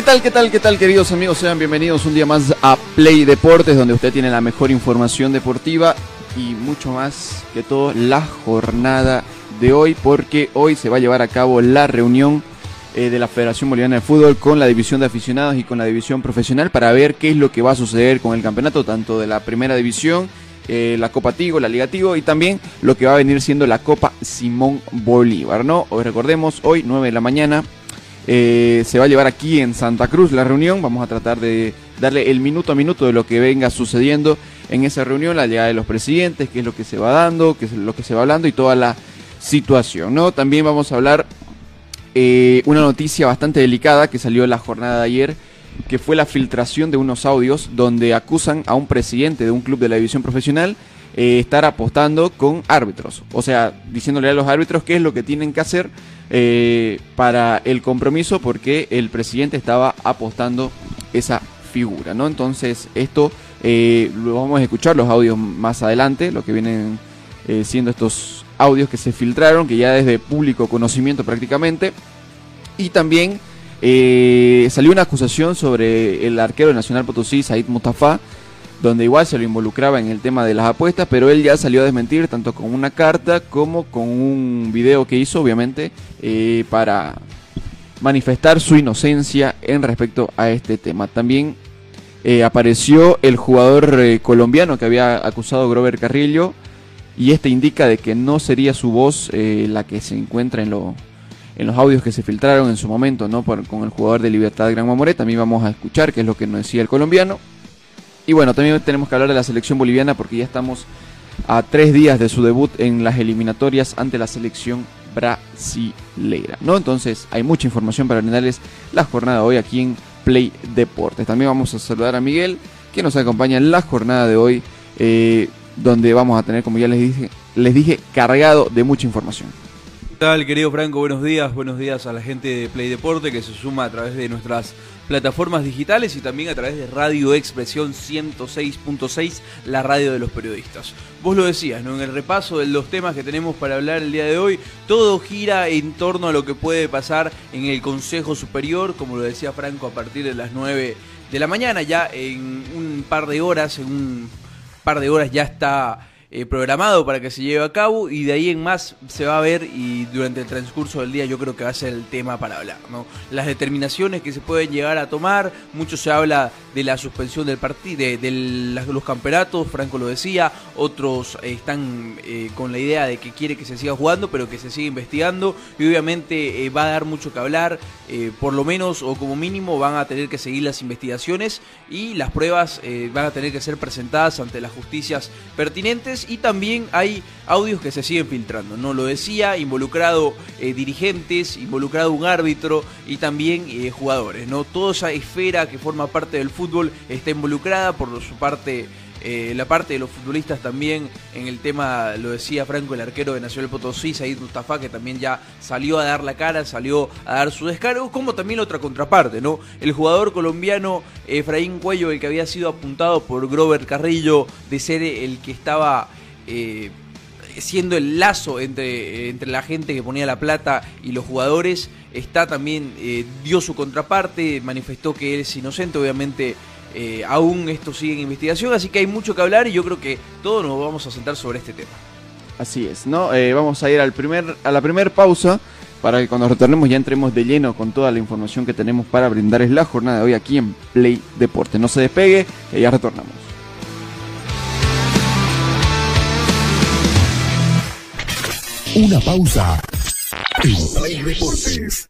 ¿Qué tal, qué tal, qué tal, queridos amigos? Sean bienvenidos un día más a Play Deportes, donde usted tiene la mejor información deportiva y mucho más que todo la jornada de hoy, porque hoy se va a llevar a cabo la reunión eh, de la Federación Boliviana de Fútbol con la división de aficionados y con la división profesional para ver qué es lo que va a suceder con el campeonato, tanto de la primera división, eh, la Copa Tigo, la Liga Tigo y también lo que va a venir siendo la Copa Simón Bolívar, ¿no? Hoy recordemos, hoy 9 de la mañana, eh, se va a llevar aquí en Santa Cruz la reunión. Vamos a tratar de darle el minuto a minuto de lo que venga sucediendo en esa reunión, la llegada de los presidentes, qué es lo que se va dando, qué es lo que se va hablando y toda la situación. ¿no? También vamos a hablar eh, una noticia bastante delicada que salió en la jornada de ayer, que fue la filtración de unos audios donde acusan a un presidente de un club de la división profesional eh, estar apostando con árbitros. O sea, diciéndole a los árbitros qué es lo que tienen que hacer eh, para el compromiso porque el presidente estaba apostando esa figura, ¿no? Entonces, esto eh, lo vamos a escuchar los audios más adelante, lo que vienen siendo estos audios que se filtraron, que ya desde público conocimiento prácticamente. Y también salió una acusación sobre el arquero Nacional Potosí, Said Mustafa, donde igual se lo involucraba en el tema de las apuestas, pero él ya salió a desmentir tanto con una carta como con un video que hizo, obviamente, eh, para manifestar su inocencia en respecto a este tema. También eh, apareció el jugador eh, colombiano que había acusado Grover Carrillo y este indica de que no sería su voz la que se encuentra en, en los audios que se filtraron en su momento, ¿no? Por- con el jugador de Libertad Gran Mamoré. También vamos a escuchar qué es lo que nos decía el colombiano. Y bueno, también tenemos que hablar de la selección boliviana porque ya estamos a tres días de su debut en las eliminatorias ante la selección brasileira, ¿no? Entonces hay mucha información para brindarles la jornada de hoy aquí en Play Deportes. También vamos a saludar a Miguel, que nos acompaña en la jornada de hoy, eh, donde vamos a tener, como ya les dije, les dije, cargado de mucha información. ¿Qué tal, querido Franco? Buenos días, buenos días a la gente de Play Deporte que se suma a través de nuestras plataformas digitales y también a través de Radio Expresión 106.6, la radio de los periodistas. Vos lo decías, ¿no? En el repaso de los temas que tenemos para hablar el día de hoy, todo gira en torno a lo que puede pasar en el Consejo Superior, como lo decía Franco, a partir de las 9 de la mañana, ya en un par de horas, en un par de horas ya está eh, programado para que se lleve a cabo y de ahí en más se va a ver y durante el transcurso del día yo creo que va a ser el tema para hablar. ¿no? Las determinaciones que se pueden llegar a tomar, mucho se habla de la suspensión del partido, de, de los campeonatos, Franco lo decía, otros eh, están eh, con la idea de que quiere que se siga jugando pero que se siga investigando y obviamente eh, va a dar mucho que hablar, por lo menos o como mínimo van a tener que seguir las investigaciones y las pruebas van a tener que ser presentadas ante las justicias pertinentes y también hay audios que se siguen filtrando, no lo decía, involucrado dirigentes, involucrado un árbitro y también jugadores, no toda esa esfera que forma parte del está involucrada por su parte eh, la parte de los futbolistas también en el tema, lo decía Franco, el arquero de Nacional Potosí, Said Mustafa, que también ya salió a dar la cara, salió a dar su descargo, como también otra contraparte, ¿no? El jugador colombiano Efraín Cuello, el que había sido apuntado por Grover Carrillo de ser el que estaba... eh, siendo el lazo entre, entre la gente que ponía la plata y los jugadores, está también, eh, dio su contraparte, manifestó que él es inocente, obviamente eh, aún esto sigue en investigación, así que hay mucho que hablar y yo creo que todos nos vamos a sentar sobre este tema. Así es, ¿no? Eh, vamos a ir al primer, a la primera pausa para que cuando retornemos ya entremos de lleno con toda la información que tenemos para brindarles la jornada de hoy aquí en Play Deporte. No se despegue, que ya retornamos. Una pausa Play Deportes.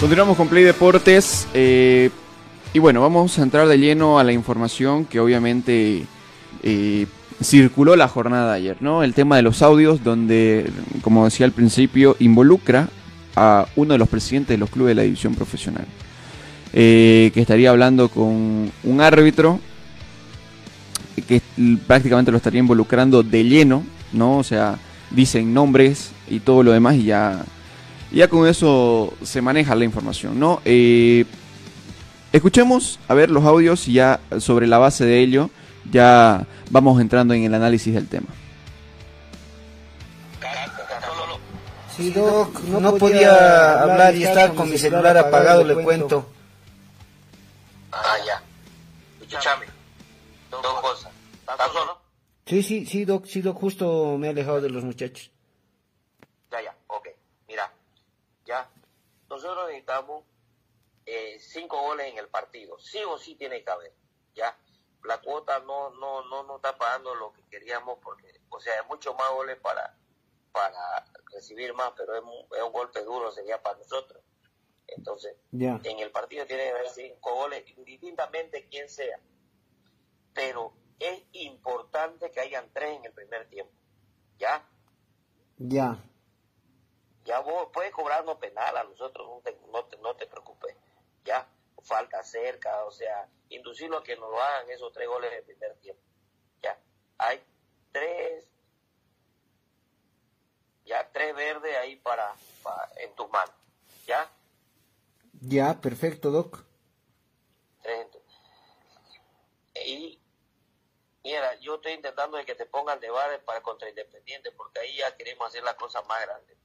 Continuamos con Play Deportes. eh, y bueno, vamos a entrar de lleno a la información que obviamente eh, circuló la jornada de ayer, ¿no? El tema de los audios, donde, como decía al principio, involucra a uno de los presidentes de los clubes de la división profesional. eh, que estaría hablando con un árbitro que prácticamente lo estaría involucrando de lleno, ¿no? O sea, dicen nombres y todo lo demás y ya, ya con eso se maneja la información, ¿no? Eh, escuchemos a ver los audios y ya sobre la base de ello ya vamos entrando en el análisis del tema. Sí, Doc, no, podía hablar y estar con mi celular apagado, le cuento. Ah, ya. Escúchame. Dos cosas. ¿Estás solo? Sí, sí, sí, Doc, sí, Doc, justo me he alejado de los muchachos. Ya, ya. Ok. Mira. Ya. Nosotros necesitamos eh, cinco goles en el partido. Sí o sí tiene que haber. Ya. La cuota no, no, no nos está pagando lo que queríamos porque, o sea, hay mucho más goles para, para recibir más, pero es, es un golpe duro, sería para nosotros. Entonces, Ya. en el partido tiene que haber cinco goles, indistintamente quién sea. Pero es importante que hayan tres en el primer tiempo. ¿Ya? Ya. Ya vos puedes cobrarnos penal a nosotros, no te, no te, no te preocupes. ¿Ya? Falta cerca, o sea, inducirlo a que nos lo hagan esos tres goles en el primer tiempo. ¿Ya? Hay tres, ya tres verdes ahí para, para en tus manos. ¿Ya? Ya, perfecto, Doc. Tres en tu- Y mira, yo estoy intentando de que te pongan de bar para contra Independiente, porque ahí ya queremos hacer la cosa más grande.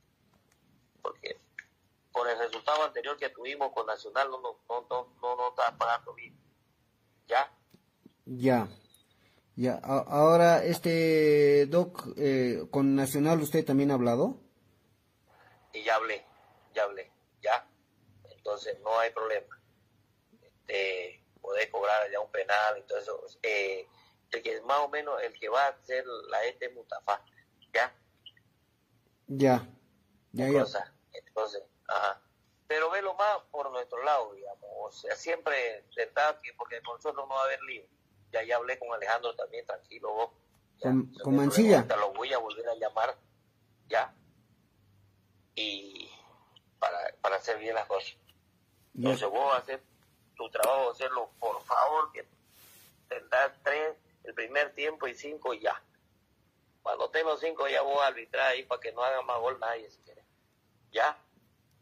Porque por el resultado anterior que tuvimos con Nacional no no no no, no, no está pagando bien. ¿Ya? Ya. Ya. A- ahora, este, Doc, eh, con Nacional usted también ha hablado. Y ya hablé, ya hablé, ¿ya? Entonces no hay problema. Este, poder cobrar ya un penal, entonces eh, el que más o menos el que va a hacer la este Mustafa, ¿ya? Ya. Ya, ya. cosa. Entonces, ajá. Pero velo más por nuestro lado, digamos. O sea, siempre intentar que, porque con nosotros no va a haber lío. Ya, ya hablé con Alejandro también, tranquilo vos. Ya, Con- con Mancilla. Lo voy a volver a llamar, ya. Y para, para hacer bien las cosas. Entonces vos a hacer tu trabajo, hacerlo por favor, que tendrás tres el primer tiempo y cinco ya. Cuando tengo cinco ya vos arbitrar ahí para que no haga más gol nadie si quiere. ¿Ya?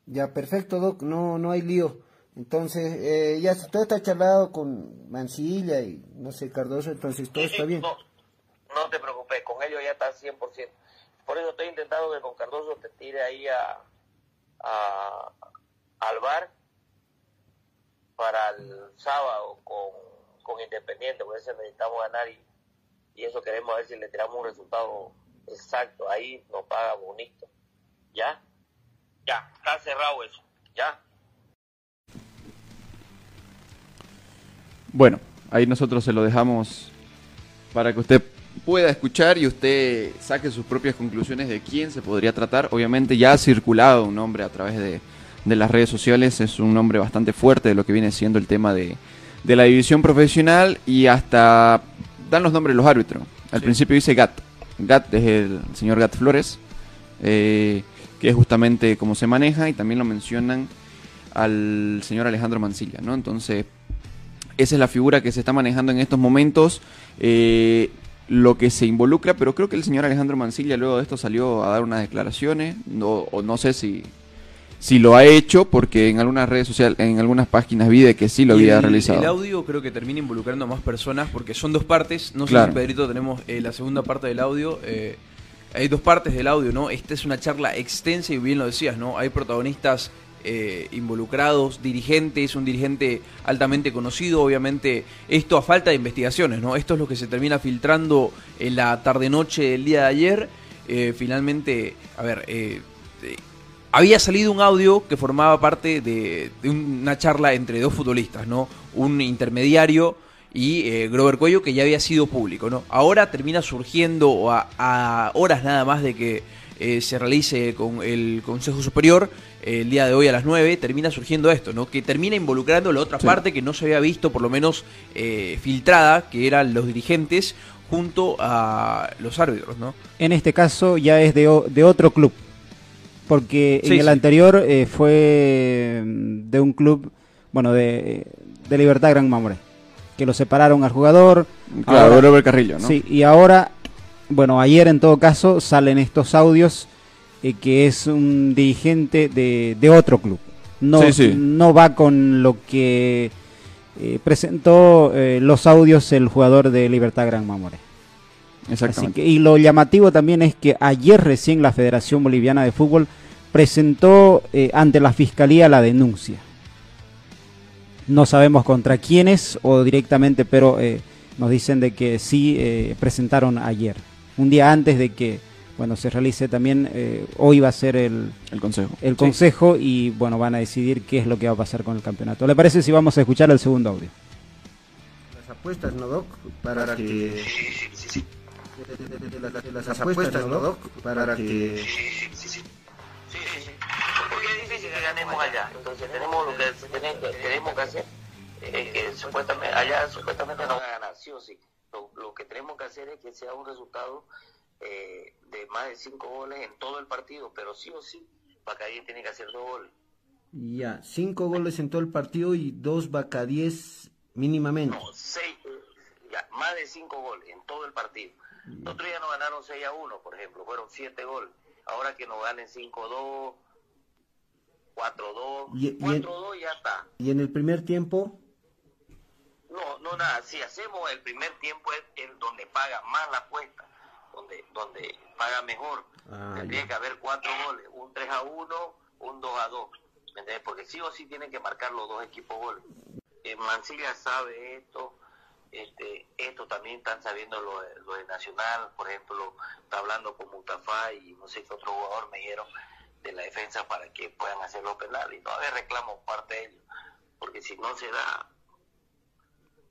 Ya, perfecto, Doc. No, no hay lío. Entonces, eh, ya si todo está charlado con Mancilla y no sé, Cardoso, entonces todo Sí, sí, está bien. No, no te preocupes, con ellos ya está 100%. Por eso estoy intentando que con Cardoso te tire ahí a, a- al bar para el sábado con, con Independiente, por eso necesitamos ganar y, y eso queremos ver si le tiramos un resultado exacto. Ahí nos paga bonito. ¿Ya? Ya, está cerrado eso. ¿Ya? Bueno, ahí nosotros se lo dejamos para que usted pueda escuchar y usted saque sus propias conclusiones de quién se podría tratar. Obviamente ya ha circulado un nombre a través de, de las redes sociales, es un nombre bastante fuerte de lo que viene siendo el tema de, de la división profesional y hasta dan los nombres de los árbitros. Al Sí. principio dice Gat, Gat es el señor Gat Flores, eh, que es justamente cómo se maneja y también lo mencionan al señor Alejandro Mancilla, ¿no? Entonces, esa es la figura que se está manejando en estos momentos. eh, lo que se involucra, pero creo que el señor Alejandro Mancilla luego de esto salió a dar unas declaraciones, no, o no sé si, si lo ha hecho, porque en algunas redes sociales, en algunas páginas vi de que sí lo había el, realizado. El audio creo que termina involucrando a más personas porque son dos partes. No Claro. sé si Pedrito tenemos eh, la segunda parte del audio. eh, hay dos partes del audio, ¿no? Esta es una charla extensa y bien lo decías, ¿no? Hay protagonistas eh, involucrados, dirigentes, un dirigente altamente conocido, obviamente esto a falta de investigaciones, ¿no? Esto es lo que se termina filtrando en la tarde-noche del día de ayer. Eh, finalmente, a ver, eh, eh, había salido un audio que formaba parte de, de una charla entre dos futbolistas, ¿no? Un intermediario y eh, Grover Cuello que ya había sido público, ¿no? Ahora termina surgiendo a, a horas nada más de que eh, se realice con el Consejo Superior eh, el día de hoy a las 9, termina surgiendo esto, ¿no? Que termina involucrando la otra Sí. parte que no se había visto, por lo menos eh, filtrada, que eran los dirigentes junto a los árbitros, ¿no? En este caso ya es de, otro club. Porque Sí, en el sí. anterior eh, fue mm, de un club, bueno, de, de Libertad Gran Mamoré. Que lo separaron al jugador. Claro, Ahora- Robert Carrillo, ¿no? Sí, y ahora, bueno, ayer en todo caso salen estos audios eh, que es un dirigente de, de otro club. No, Sí, sí. no va con lo que eh, presentó eh, los audios el jugador de Libertad Gran Mamoré. Exactamente. que, y lo llamativo también es que ayer recién la Federación Boliviana de Fútbol presentó eh, ante la Fiscalía la denuncia. No sabemos contra quiénes o directamente, pero eh, nos dicen de que sí eh, presentaron ayer, un día antes de que bueno se realice también, eh, hoy va a ser el, El consejo. el consejo y bueno van a decidir qué es lo que va a pasar con el campeonato. ¿Le parece si vamos a escuchar el segundo audio? Las apuestas, ¿no, Doc? Para, que... de- de- de- de las- de las apuestas, ¿no, Doc? Para que... Sí, sí, sí. Porque es difícil que ganemos allá. Entonces tenemos lo que tenemos, que hacer. eh, que supuestamente, allá supuestamente no van a ganar, sí o sí. Lo, lo que tenemos que hacer es que sea un resultado eh, de más de cinco goles en todo el partido, pero sí o sí, Bacadíes tiene que hacer dos goles. Ya, cinco goles en todo el partido y dos Bacadíes mínimamente. No, seis, ya, más de cinco goles en todo el partido. Los otros ya nos ganaron 6 a 1, por ejemplo, fueron 7 goles. Ahora que nos ganen 5-2, 4-2, Y- y en- 4-2 ya está. Y en el primer tiempo, No, no, nada. Si hacemos el primer tiempo es el donde paga más la apuesta, donde donde paga mejor. Ah, Tendría ya. que haber cuatro goles, un 3 a 1, un 2 a 2. ¿Me entiendes? Porque sí o sí tienen que marcar los dos equipos goles. Eh, Mancilla sabe esto. Este, esto también están sabiendo lo, de- lo de Nacional, por ejemplo, está hablando con Mustafa y no sé qué otro jugador me dieron de la defensa para que puedan hacer los penales. Y todavía reclamo parte de ellos, porque si no se da,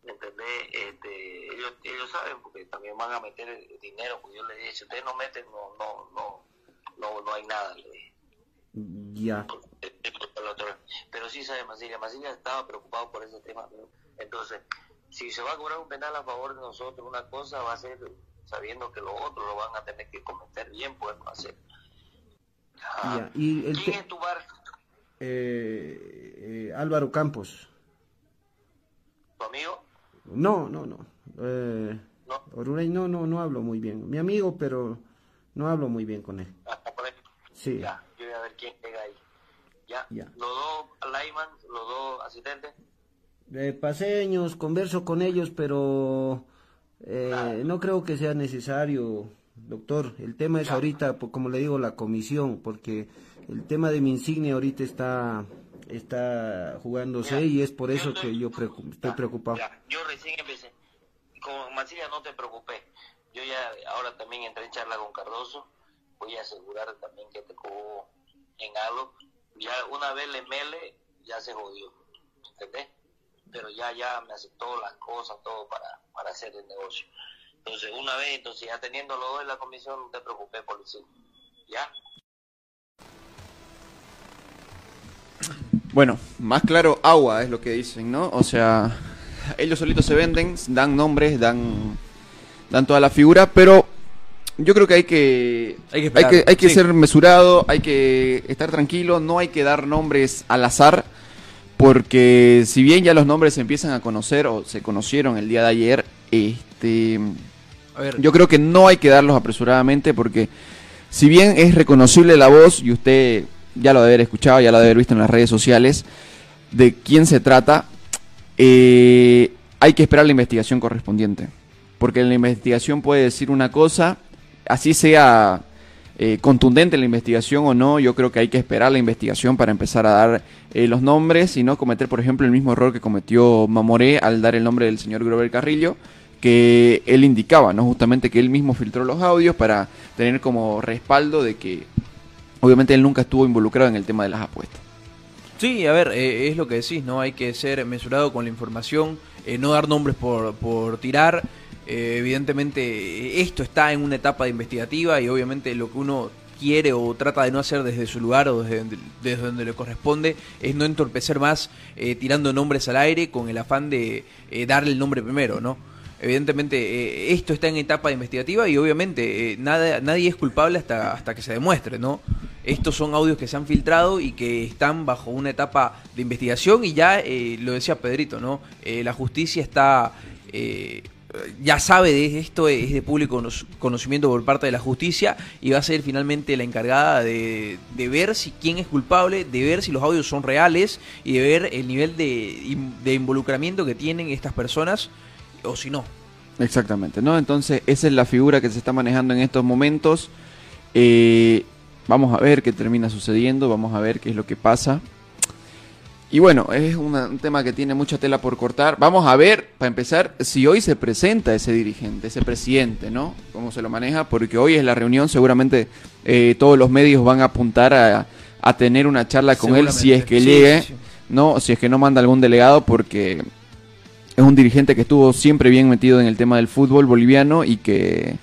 ¿me entendés? Este, ellos, ellos saben, porque también van a meter el dinero, porque yo les dije, si ustedes no meten, no, no, no, no, no hay nada, le dije. ya. Pero sí sabe Mancilla, Mancilla estaba preocupado por ese tema. ¿no? Entonces, si se va a cobrar un penal a favor de nosotros, una cosa va a ser sabiendo que los otros lo van a tener que cometer bien, podemos hacer. Ah, Ya, y el ¿Quién es tu bar? eh, eh, Álvaro Campos. ¿Tu amigo? No, no, no. Eh, No. No, no, no hablo muy bien. Mi amigo, pero no hablo muy bien con él. Hasta. Sí. Ya, yo voy a ver quién llega ahí. Ya, Ya. los dos lineman, los dos asistentes. Eh, paseños, converso con ellos, pero eh, no creo que sea necesario, doctor. El tema es ahorita, po- como le digo, la comisión, porque el tema de mi insignia ahorita está está jugándose Mira, y es por eso estoy- que yo preocu- estoy Ya, preocupado. ya, yo recién empecé. Con Mancilla no te preocupes. Yo ya ahora también entré en charla con Cardoso. Voy a asegurar también que te cojo en algo. Ya una vez le mele, ya se jodió. ¿Entendés? pero ya, ya me aceptó las cosas, todo para, para hacer el negocio. Entonces, una vez, entonces ya teniendo los dos en la comisión, no te preocupes, policía. ¿Ya? Bueno, más claro, agua es lo que dicen, ¿no? O sea, ellos solitos se venden, dan nombres, dan, dan toda la figura, pero yo creo que hay que Hay que hay esperar, que, hay que sí. ser mesurado, hay que estar tranquilo, no hay que dar nombres al azar, porque si bien ya los nombres se empiezan a conocer o se conocieron el día de ayer, este, A ver, yo creo que no hay que darlos apresuradamente porque si bien es reconocible la voz y usted ya lo debe haber escuchado, ya lo debe haber visto en las redes sociales de quién se trata, eh, hay que esperar la investigación correspondiente. Porque la investigación puede decir una cosa, así sea eh, contundente la investigación o no, yo creo que hay que esperar la investigación para empezar a dar eh, los nombres y no cometer, por ejemplo, el mismo error que cometió Mamoré al dar el nombre del señor Grover Carrillo, que él indicaba, ¿no? Justamente que él mismo filtró los audios para tener como respaldo de que obviamente él nunca estuvo involucrado en el tema de las apuestas. Sí, a ver, eh, es lo que decís, ¿no? Hay que ser mesurado con la información, eh, no dar nombres por, por tirar. Eh, evidentemente, esto está en una etapa investigativa y obviamente lo que uno quiere o trata de no hacer desde su lugar o desde donde, desde donde le corresponde es no entorpecer más eh, tirando nombres al aire con el afán de eh, darle el nombre primero, ¿no? Evidentemente, eh, esto está en etapa investigativa y obviamente eh, nada, nadie es culpable hasta, hasta que se demuestre, ¿no? Estos son audios que se han filtrado y que están bajo una etapa de investigación y ya, eh, lo decía Pedrito, ¿no? Eh, la justicia está... ya sabe de esto, es de público cono- conocimiento por parte de la justicia y va a ser finalmente la encargada de, de ver si quién es culpable, de ver si los audios son reales y de ver el nivel de, de involucramiento que tienen estas personas o si no. Exactamente, ¿no? Entonces, esa es la figura que se está manejando en estos momentos. Eh, vamos a ver qué termina sucediendo, vamos a ver qué es lo que pasa. Y bueno, es una- un tema que tiene mucha tela por cortar. Vamos a ver, para empezar, si hoy se presenta ese dirigente, ese presidente, ¿no? Cómo se lo maneja, porque hoy es la reunión, seguramente eh, todos los medios van a apuntar a, a tener una charla con él si es que llegue. ¿no? Si es que no manda algún delegado, porque es un dirigente que estuvo siempre bien metido en el tema del fútbol boliviano y que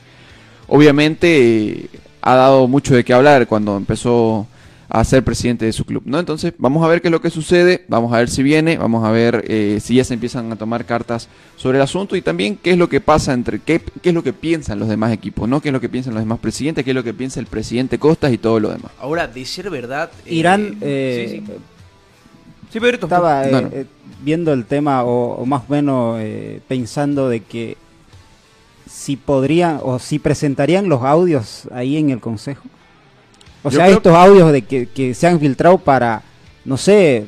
obviamente eh, ha dado mucho de qué hablar cuando empezó a ser presidente de su club, ¿no? Entonces vamos a ver qué es lo que sucede, vamos a ver si viene, vamos a ver eh, si ya se empiezan a tomar cartas sobre el asunto y también qué es lo que pasa entre qué, qué es lo que piensan los demás equipos, ¿no? Qué es lo que piensan los demás presidentes, qué es lo que piensa el presidente Costas y todo lo demás. Ahora, de ser verdad... eh, Irán eh, sí, sí. Sí, Pedrito. estaba eh, eh, viendo el tema o, o más o menos eh, pensando de que si podrían o si presentarían los audios ahí en el consejo. O Yo sea, creo- estos audios de que, que se han filtrado para, no sé,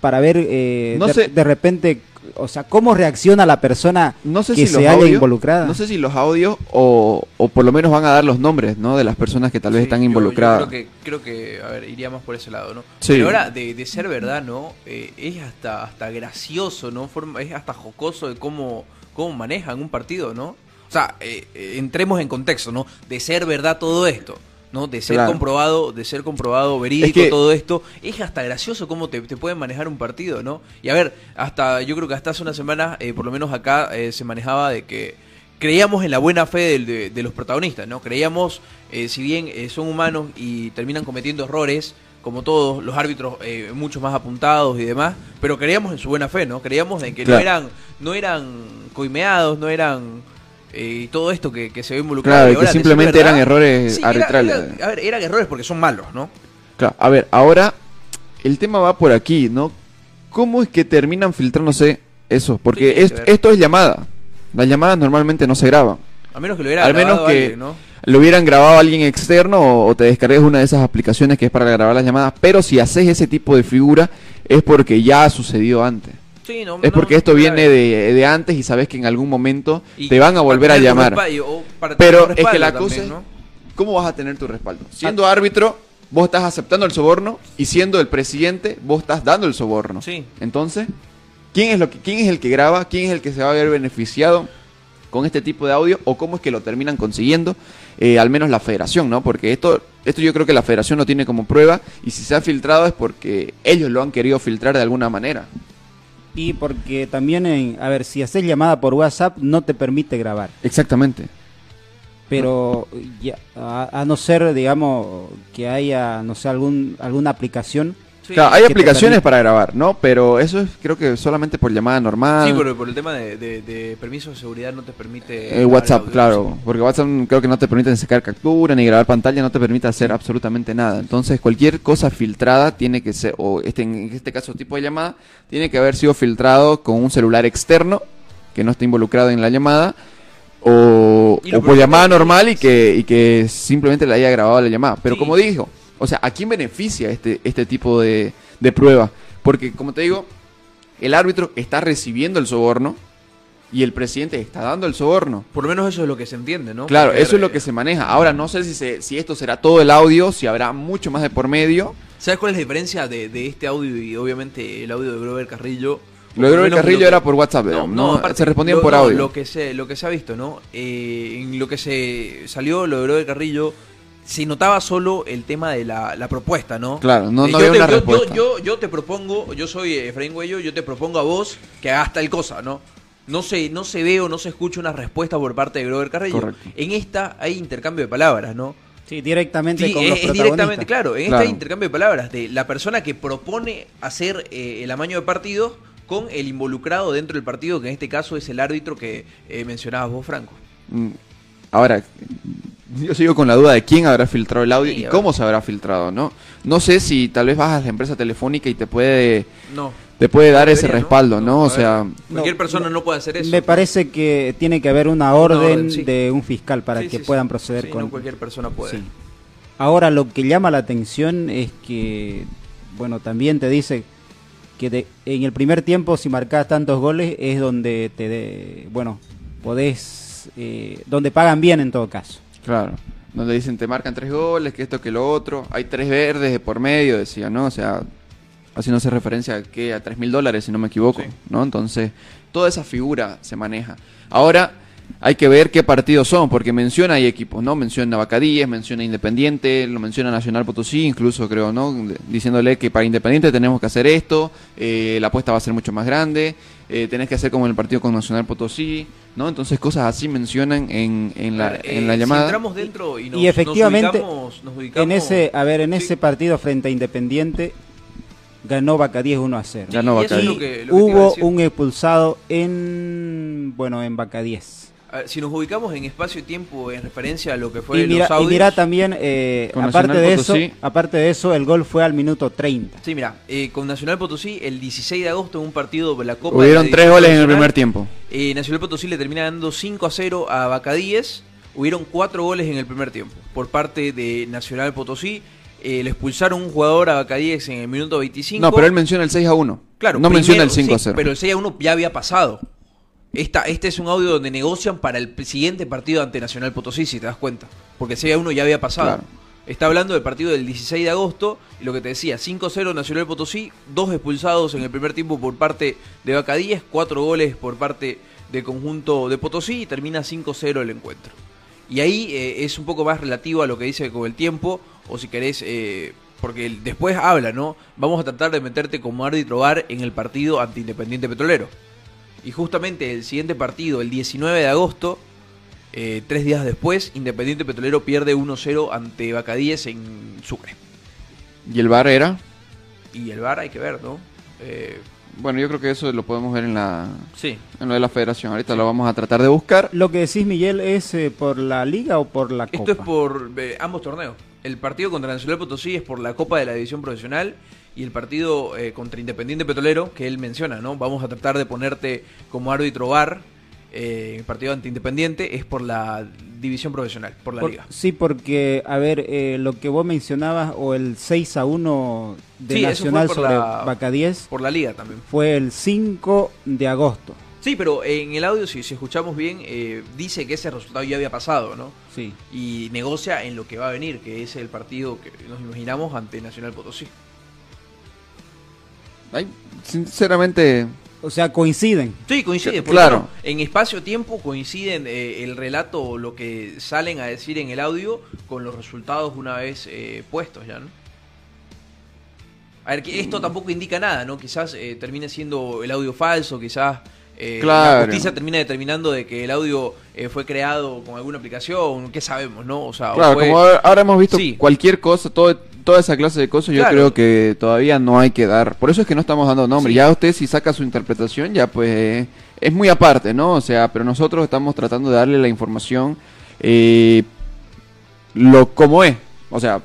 para ver eh, No de, sé. de repente, o sea, cómo reacciona la persona No sé que si se los haya audios, involucrada. no sé si los audios o, o por lo menos van a dar los nombres, ¿no? De las personas que tal vez Sí, están yo- yo involucradas. creo, que, creo que, a ver, iríamos por ese lado, ¿no? Sí. Pero ahora, de, de ser verdad, ¿no? Eh, es hasta, hasta gracioso, ¿no? Forma, es hasta jocoso de cómo, cómo manejan un partido, ¿no? O sea, eh, eh, entremos en contexto, ¿no? De ser verdad todo esto. ¿No? De ser Claro. comprobado, de ser comprobado verídico Es que- todo esto, es hasta gracioso cómo te, te pueden manejar un partido, ¿no? Y a ver, hasta yo creo que hasta hace unas semanas, eh, por lo menos acá, eh, se manejaba de que creíamos en la buena fe del- de, de los protagonistas, ¿no? Creíamos, eh, si bien eh, son humanos y terminan cometiendo errores, como todos, los árbitros eh, mucho más apuntados y demás, pero creíamos en su buena fe, ¿no? Creíamos en que Claro. no eran no eran coimeados, no eran eh, todo esto que, que se ve involucrado. Claro, Y que simplemente eran errores arbitrales. era- a ver, eran errores porque son malos, ¿no? Claro, a ver, ahora el tema va por aquí, ¿no? ¿Cómo es que terminan filtrándose eso? Porque Sí, es- esto es llamada. Las llamadas normalmente no se graban. A menos que lo hubiera Al menos grabado que alguien, ¿no? lo hubieran grabado alguien externo o, o te descargues una de esas aplicaciones que es para grabar las llamadas. Pero si haces ese tipo de figura es porque ya ha sucedido antes. Sí, no, Es no, porque esto viene de, de antes y sabes que en algún momento Y te van a volver a llamar. Pero es que la cosa es, ¿no? ¿cómo vas a tener tu respaldo? Siendo árbitro, vos estás aceptando el soborno y siendo el presidente, vos estás dando el soborno. Sí. Entonces, ¿quién es, lo que, ¿quién es el que graba? ¿Quién es el que se va a ver beneficiado con este tipo de audio? ¿O cómo es que lo terminan consiguiendo? Eh, al menos la federación, ¿no? Porque esto, esto yo creo que la federación lo tiene como prueba y si se ha filtrado es porque ellos lo han querido filtrar de alguna manera. Y porque también, en, a ver, si haces llamada por WhatsApp no te permite grabar. Exactamente. Pero ya, a, a no ser, digamos, que haya, no sé, algún, alguna aplicación. Sí. Claro, hay aplicaciones para grabar, ¿no? Pero eso es creo que solamente por llamada normal. Sí, pero por el tema de, de, de permiso de seguridad no te permite. Eh, WhatsApp, audio, claro, porque WhatsApp creo que no te permite sacar captura ni grabar pantalla, no te permite hacer absolutamente nada. Entonces, cualquier cosa filtrada tiene que ser, o este, en este caso tipo de llamada, tiene que haber sido filtrado con un celular externo que no esté involucrado en la llamada, o, o por llamada normal y que, y que simplemente le haya grabado la llamada. Pero Sí. como dijo, o sea, ¿a quién beneficia este, este tipo de, de prueba? Porque, como te digo, el árbitro está recibiendo el soborno y el presidente está dando el soborno. Por lo menos eso es lo que se entiende, ¿no? Claro, Porque, eso es lo que se maneja. Ahora no sé si, se- si esto será todo el audio, si habrá mucho más de por medio. ¿Sabes cuál es la diferencia de, de este audio y obviamente el audio de Grover Carrillo? Lo de Grover Carrillo que- era por WhatsApp, ¿no? No, aparte, se respondían lo- por audio. Lo que se, lo que se ha visto, ¿no? Eh, en lo que se salió, lo de Grover Carrillo, se notaba solo el tema de la, la propuesta, ¿no? Claro, no- Eh, no yo, había te, una yo- respuesta. yo- yo- yo te propongo, yo soy Efraín Güello, yo te propongo a vos que hagas tal cosa, ¿no? No se, no se ve o no se escucha una respuesta por parte de Grover Carrillo. Correcto. En esta hay intercambio de palabras, ¿no? Sí, directamente Sí, con es, los es protagonistas. directamente, claro. En Claro. este intercambio de palabras de la persona que propone hacer eh, el amaño de partidos con el involucrado dentro del partido, que en este caso es el árbitro que eh, mencionabas vos, Franco. Mm, Ahora, yo sigo con la duda de quién habrá filtrado el audio Sí, y cómo se habrá filtrado, ¿no? No sé si tal vez vas a la empresa telefónica y te puede, No. te puede dar ese respaldo, ¿no? No, O sea. Cualquier persona no. no puede hacer eso. Me parece que tiene que haber una orden, orden, sí. de un fiscal para Sí, que sí, sí. puedan proceder Sí, con. No cualquier persona puede. Sí. Ahora lo que llama la atención es que, bueno, también te dice que de- en el primer tiempo si marcas tantos goles es donde te, de- bueno, podés, eh, donde pagan bien en todo caso. Claro. Donde dicen te marcan tres goles, que esto, que lo otro. Hay tres verdes de por medio, decía, ¿no? O sea, haciéndose referencia a que a tres mil dólares, si no me equivoco, Sí. ¿no? Entonces, toda esa figura se maneja. Ahora, hay que ver qué partidos son, porque menciona hay equipos, ¿no? Menciona Bacadíes, menciona Independiente, lo menciona Nacional Potosí, incluso creo, ¿no? Diciéndole que para Independiente tenemos que hacer esto, eh, la apuesta va a ser mucho más grande, eh, tenés que hacer como en el partido con Nacional Potosí, ¿no? Entonces cosas así mencionan en, en, la, ver, en eh, la llamada. Si entramos dentro y, nos, y efectivamente, nos ubicamos, nos ubicamos- en ese, a ver, en Sí. ese partido frente a Independiente ganó Bacadíes 1 a 0. Ganó y eso es Bacadíes. lo que- lo que te iba a Hubo decir. un expulsado en, bueno, en Bacadíes. A ver, si nos ubicamos en espacio y tiempo en referencia a lo que fue Y mira, los y mira también, eh, aparte Nacional de eso, aparte de eso, el gol fue al minuto 30. Sí, mira, eh, con Nacional Potosí el 16 de agosto en un partido de la Copa Hubieron tres goles en el primer tiempo. eh, Nacional Potosí le termina dando 5 a 0 a Bacadíes. Hubieron cuatro goles en el primer tiempo por parte de Nacional Potosí. Eh, le expulsaron un jugador a Bacadíes en el minuto 25. No, pero él menciona el 6 a 1. Claro, no primero, menciona el 5 a sí, 0. pero el 6 a 1 ya había pasado. Esta, este es un audio donde negocian para el siguiente partido ante Nacional Potosí, si te das cuenta. Porque el 6 a 1 ya había pasado. Claro. Está hablando del partido del 16 de agosto y lo que te decía, 5-0 Nacional Potosí, dos expulsados en el primer tiempo por parte de Bacadíes, cuatro goles por parte del conjunto de Potosí y termina 5-0 el encuentro. Y ahí eh, es un poco más relativo a lo que dice con el tiempo, o si querés, eh, porque después habla, ¿no? Vamos a tratar de meterte como árbitro bar en el partido ante Independiente Petrolero. Y justamente el siguiente partido, el 19 de agosto, eh, tres días después, Independiente Petrolero pierde 1-0 ante Bacadíes en Sucre. ¿Y el bar era? Y el VAR hay que ver, ¿no? Eh, Bueno, yo creo que eso lo podemos ver en la sí. en lo de la federación. Ahorita lo vamos a tratar de buscar. Lo que decís, Miguel, es eh, por la liga o por la Esto copa. es por eh, ambos torneos. El partido contra Nacional Potosí es por la Copa de la División Profesional y el partido eh, contra Independiente Petrolero, que él menciona, ¿no? Vamos a tratar de ponerte como árbitro VAR. eh, el partido ante Independiente es por la División Profesional, por la Por- Liga. sí, porque, a ver, eh, lo que vos mencionabas, o el 6 a 1 de Sí, Nacional sobre la- Bacadíes, Por la Liga también. fue el 5 de agosto. Sí, pero en el audio, si, si escuchamos bien, eh, dice que ese resultado ya había pasado, ¿no? Sí. Y negocia en lo que va a venir, que es el partido que nos imaginamos ante Nacional Potosí. Ay, sinceramente, O sea, coinciden. Sí, coincide. Que- porque, claro. bueno, en espacio-tiempo coinciden eh, el relato o lo que salen a decir en el audio con los resultados una vez eh, puestos ya, ¿no? A ver, que esto tampoco indica nada, ¿no? Quizás eh, termine siendo el audio falso, quizás eh, Claro. la justicia termina determinando de que el audio eh, fue creado con alguna aplicación, ¿qué sabemos, no? O sea, o Claro, fue- como ahora ahora hemos visto Sí. cualquier cosa, todo, toda esa clase de cosas, yo creo que todavía no hay que dar. Por eso es que no estamos dando nombre. Sí. Ya usted si saca su interpretación, ya pues eh, es muy aparte, ¿no? O sea, pero nosotros estamos tratando de darle la información eh, lo como es. O sea,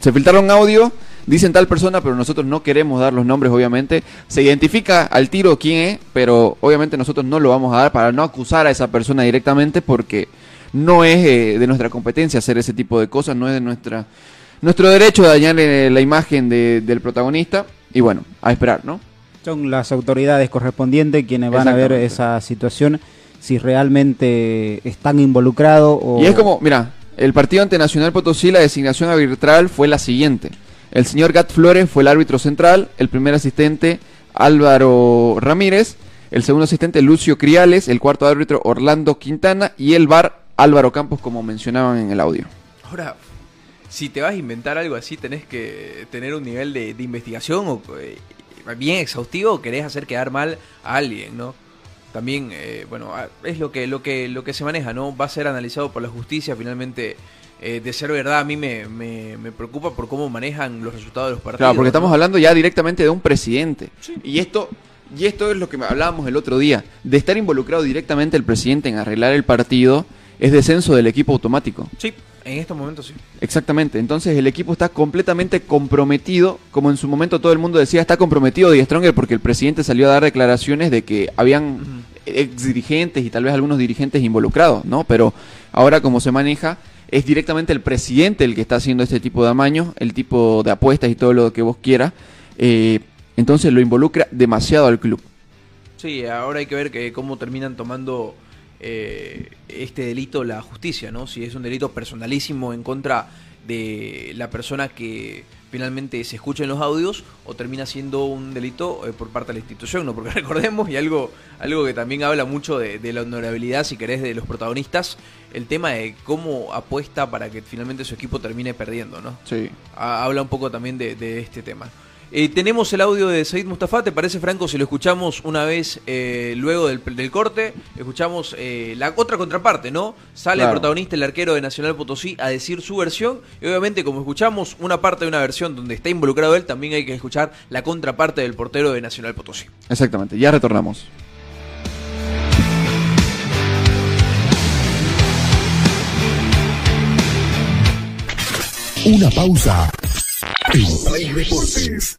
se filtraron audio, dicen tal persona, pero nosotros no queremos dar los nombres, obviamente. Se identifica al tiro quién es, pero obviamente nosotros no lo vamos a dar para no acusar a esa persona directamente porque no es eh, de nuestra competencia hacer ese tipo de cosas, no es de nuestra nuestro derecho de dañar eh, la imagen de- del protagonista. Y bueno, a esperar, ¿no? Son las autoridades correspondientes quienes van a ver esa situación, si realmente están involucrados o... Y es como, mira, el partido ante Nacional Potosí, la designación arbitral fue la siguiente. El señor Gat Flores fue el árbitro central, el primer asistente Álvaro Ramírez, el segundo asistente Lucio Criales, el cuarto árbitro Orlando Quintana y el VAR Álvaro Campos, como mencionaban en el audio. Ahora, si te vas a inventar algo así, tenés que tener un nivel de, de investigación o, eh, bien exhaustivo o querés hacer quedar mal a alguien, ¿no? También, eh, bueno, es lo que, lo, que, lo que se maneja, ¿no? Va a ser analizado por la justicia, finalmente, eh, de ser verdad, a mí me, me, me preocupa por cómo manejan los resultados de los partidos. Claro, porque estamos hablando ya directamente de un presidente. Y esto y esto es lo que hablábamos el otro día, de estar involucrado directamente el presidente en arreglar el partido es descenso del equipo automático. Sí, en estos momentos sí. Exactamente, entonces el equipo está completamente comprometido, como en su momento todo el mundo decía, está comprometido de Stronger porque el presidente salió a dar declaraciones de que habían ex dirigentes y tal vez algunos dirigentes involucrados, ¿no? Pero ahora como se maneja, es directamente el presidente el que está haciendo este tipo de amaños, el tipo de apuestas y todo lo que vos quieras, eh, entonces lo involucra demasiado al club. Sí, ahora hay que ver que cómo terminan tomando eh, este delito la justicia, ¿no? Si es un delito personalísimo en contra de la persona que finalmente se escucha en los audios o termina siendo un delito eh, por parte de la institución, ¿no? Porque recordemos, y algo, algo que también habla mucho de, de la honorabilidad, si querés, de los protagonistas, el tema de cómo apuesta para que finalmente su equipo termine perdiendo, ¿no? Sí. Ha- habla un poco también de, de este tema. Eh, tenemos el audio de Said Mustafa, ¿te parece Franco si lo escuchamos una vez eh, luego del, del corte? Escuchamos eh, la otra contraparte, ¿no? Sale Claro. el protagonista, el arquero de Nacional Potosí, a decir su versión. Y obviamente como escuchamos una parte de una versión donde está involucrado él, también hay que escuchar la contraparte del portero de Nacional Potosí. Exactamente, ya retornamos. Una pausa. En Play Deportes.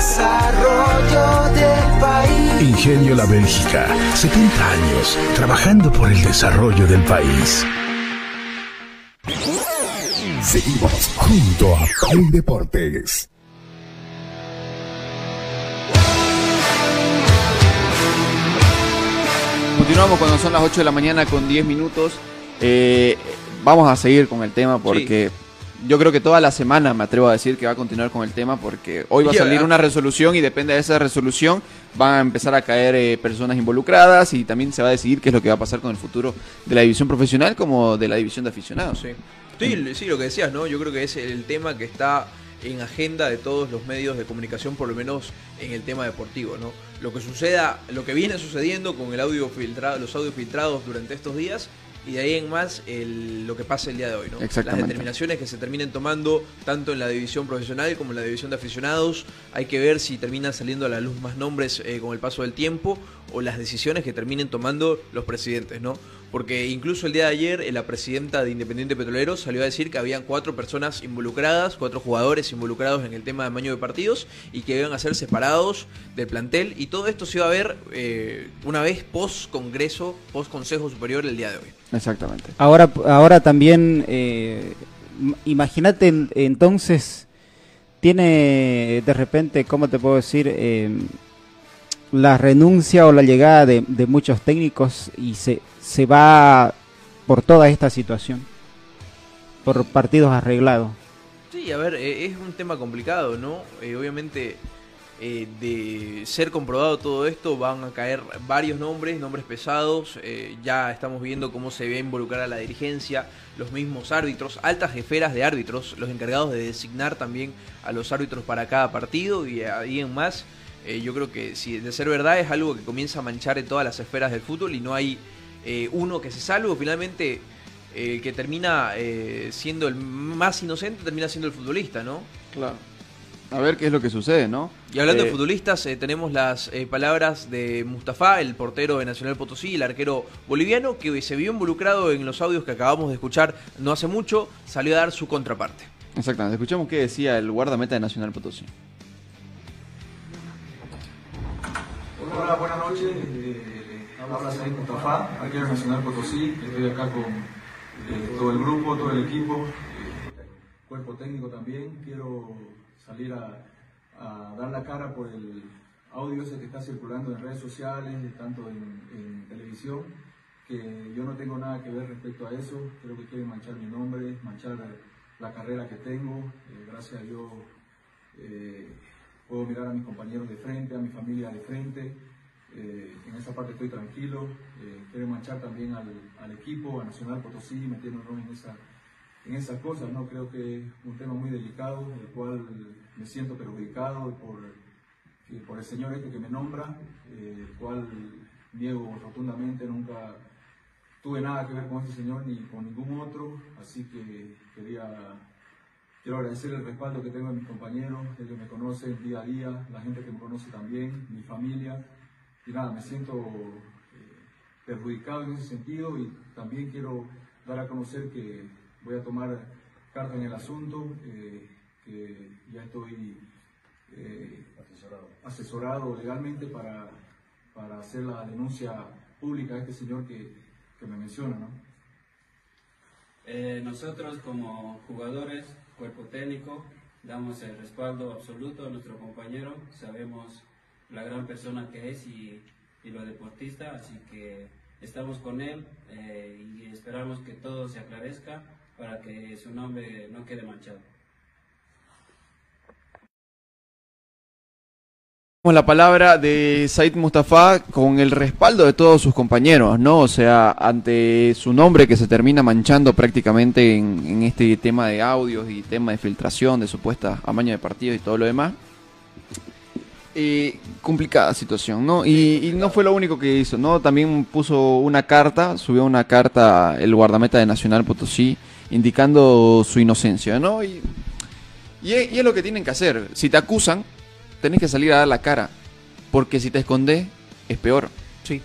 desarrollo del país. Ingenio La Bélgica, 70 años trabajando por el desarrollo del país. Seguimos junto a Play Deportes. Continuamos cuando son las 8 de la mañana con 10 minutos. Eh, vamos a seguir con el tema porque yo creo que toda la semana me atrevo a decir que va a continuar con el tema porque hoy va a salir una resolución y depende de esa resolución van a empezar a caer eh, personas involucradas y también se va a decidir qué es lo que va a pasar con el futuro de la división profesional como de la división de aficionados. Sí. Sí, sí, lo que decías, ¿no? Yo creo que es el tema que está en agenda de todos los medios de comunicación, por lo menos en el tema deportivo, ¿no? Lo que suceda, lo que viene sucediendo con el audio filtrado, los audios filtrados durante estos días y de ahí en más el- lo que pasa el día de hoy, ¿no? Las determinaciones que se terminen tomando tanto en la división profesional como en la división de aficionados, hay que ver si terminan saliendo a la luz más nombres eh, con el paso del tiempo o las decisiones que terminen tomando los presidentes, ¿no? Porque incluso el día de ayer eh, la presidenta de Independiente Petrolero salió a decir que habían cuatro personas involucradas, cuatro jugadores involucrados en el tema de maño de partidos y que iban a ser separados del plantel y todo esto se iba a ver eh, una vez post Congreso, post Consejo Superior el día de hoy. Exactamente. Ahora, ahora también, eh, imagínate en- entonces, tiene de repente, ¿cómo te puedo decir? Eh, la renuncia o la llegada de, de muchos técnicos y se, se va por toda esta situación, por partidos arreglados. Sí, a ver, eh, es un tema complicado, ¿no? Eh, obviamente, eh, de ser comprobado todo esto, van a caer varios nombres, nombres pesados. ya estamos viendo cómo se ve involucrar a la dirigencia, los mismos árbitros, altas jeferas de árbitros, los encargados de designar también a los árbitros para cada partido y ahí en más. Eh, yo creo que si de ser verdad es algo que comienza a manchar en todas las esferas del fútbol y no hay eh, uno que se salve. Finalmente, eh, el que termina eh, siendo el más inocente termina siendo el futbolista, ¿no? Claro. A ver qué es lo que sucede, ¿no? Y hablando Eh, de futbolistas, eh, tenemos las eh, palabras de Mustafa, el portero de Nacional Potosí, el arquero boliviano, que se vio involucrado en los audios que acabamos de escuchar no hace mucho, salió a dar su contraparte. Exactamente. Escuchemos qué decía el guardameta de Nacional Potosí. Hola, buenas noches. Eh, habla Said Mustafa, arquero nacional Potosí. Estoy acá con eh, todo el grupo, todo el equipo, eh, cuerpo técnico también. Quiero salir a, a dar la cara por el audio ese que está circulando en redes sociales, tanto en, en televisión, que yo no tengo nada que ver respecto a eso. Creo que quieren manchar mi nombre, manchar la carrera que tengo. Eh, gracias a Dios. eh, puedo mirar a mis compañeros de frente, a mi familia de frente. Eh, en esa parte estoy tranquilo. Eh, quiero manchar también al, al equipo, a Nacional Potosí, metiéndonos en, esa, en esas cosas. ¿no? Creo que es un tema muy delicado, el cual me siento perjudicado por, que- por el señor este que me nombra, eh, el cual niego rotundamente, nunca tuve nada que ver con este señor ni con ningún otro, así que quería Quiero agradecer el respaldo que tengo de mis compañeros, ellos me conocen día a día, la gente que me conoce también, mi familia. Y nada, me siento eh, perjudicado en ese sentido y también quiero dar a conocer que voy a tomar carta en el asunto, eh, que ya estoy eh, asesorado legalmente para, para hacer la denuncia pública a este señor que, que me menciona. ¿no? Eh, nosotros como jugadores, cuerpo técnico, damos el respaldo absoluto a nuestro compañero, sabemos la gran persona que es y, y lo deportista, así que estamos con él eh, y esperamos que todo se aclarezca para que su nombre no quede manchado. Con la palabra de Said Mustafa con el respaldo de todos sus compañeros, ¿no? O sea, ante su nombre que se termina manchando prácticamente en, en este tema de audios y tema de filtración, de supuesta amaño de partidos y todo lo demás. Eh, complicada situación, ¿no? Y, y no fue lo único que hizo, ¿no? También puso una carta, subió una carta el guardameta de Nacional Potosí indicando su inocencia, ¿no? Y, y es, y es lo que tienen que hacer. Si te acusan, tenés que salir a dar la cara. Porque si te escondes, es peor. Sí.